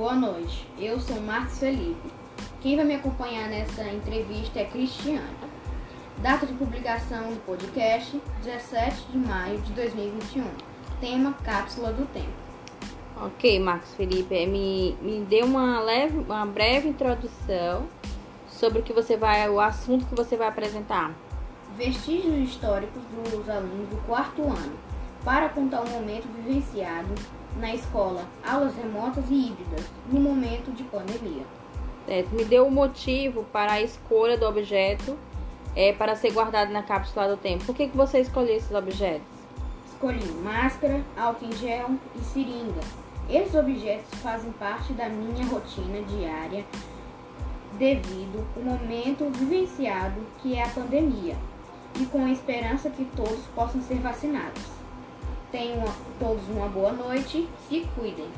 Boa noite, eu sou Marcos Felipe. Quem vai me acompanhar nessa entrevista é Cristiano. Data de publicação do podcast: 17 de maio de 2021. Tema: Cápsula do Tempo. Ok, Marcos Felipe, me, me dê uma, leve, uma breve introdução sobre o que você vai, o assunto que você vai apresentar. Vestígios históricos dos alunos do quarto ano, para contar o momento vivenciado na escola, aulas remotas e híbridas, no momento de pandemia. Certo. Me deu o motivo para a escolha do objeto é, para ser guardado na cápsula do tempo. Por que, que você escolheu esses objetos? Escolhi máscara, álcool em gel e seringa. Esses objetos fazem parte da minha rotina diária devido ao momento vivenciado que é a pandemia e com a esperança que todos possam ser vacinados. Tenham todos uma boa noite, se cuidem.